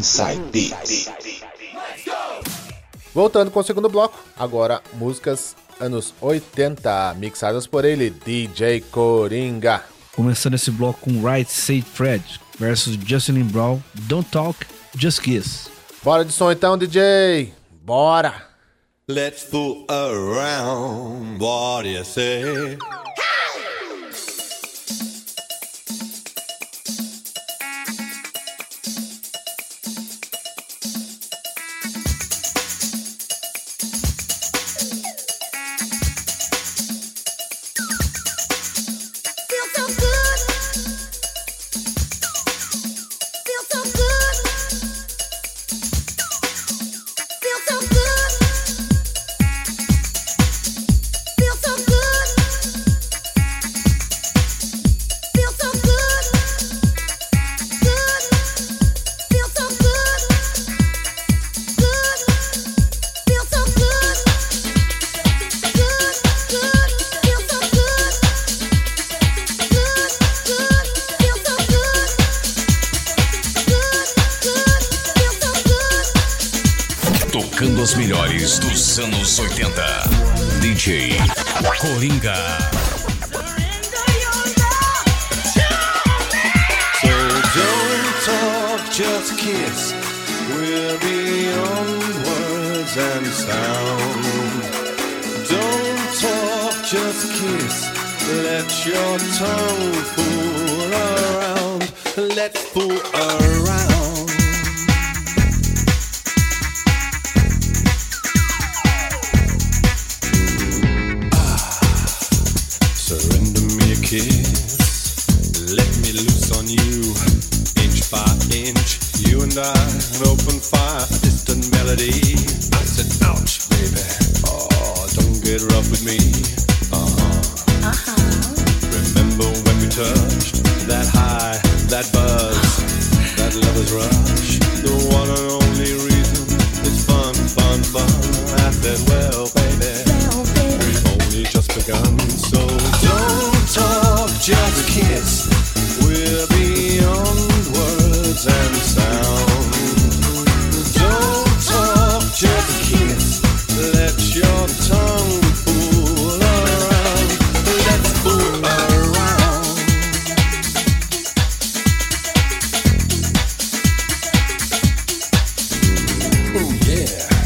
Inside Beats. Voltando com o segundo bloco, agora músicas anos 80, mixadas por ele, DJ Coringa. Começando esse bloco com Right Said Fred versus Justin Brown, Don't Talk, Just Kiss. Bora de som então, DJ! Bora! Let's fool around, what do you say? os melhores dos anos 80. DJ Coringa. So don't talk, just kiss. We're beyond words and sound. Don't talk, just kiss. Let your tongue fool around. Let's fool around.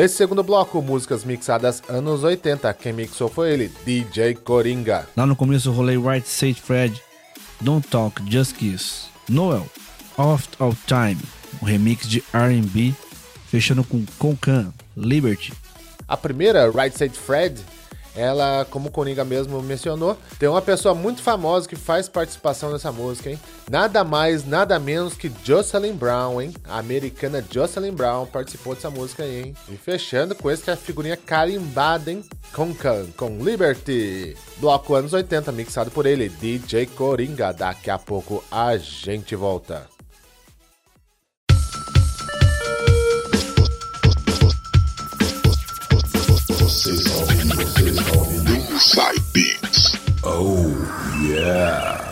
Nesse segundo bloco, músicas mixadas anos 80. Quem mixou foi ele, DJ Coringa. Lá no começo eu rolei Right Said Fred, Don't Talk, Just Kiss. Noel, Off of Time, um remix de R&B, fechando com Concan, Liberty. A primeira, Right Said Fred, ela, como o Coringa mesmo mencionou, tem uma pessoa muito famosa que faz participação nessa música, hein? Nada mais, nada menos que Jocelyn Brown, hein? A americana Jocelyn Brown participou dessa música aí, hein? E fechando com essa figurinha carimbada, hein? Com com Liberty. Bloco anos 80, mixado por ele, DJ Coringa. Daqui a pouco a gente volta. side beats. Oh, yeah.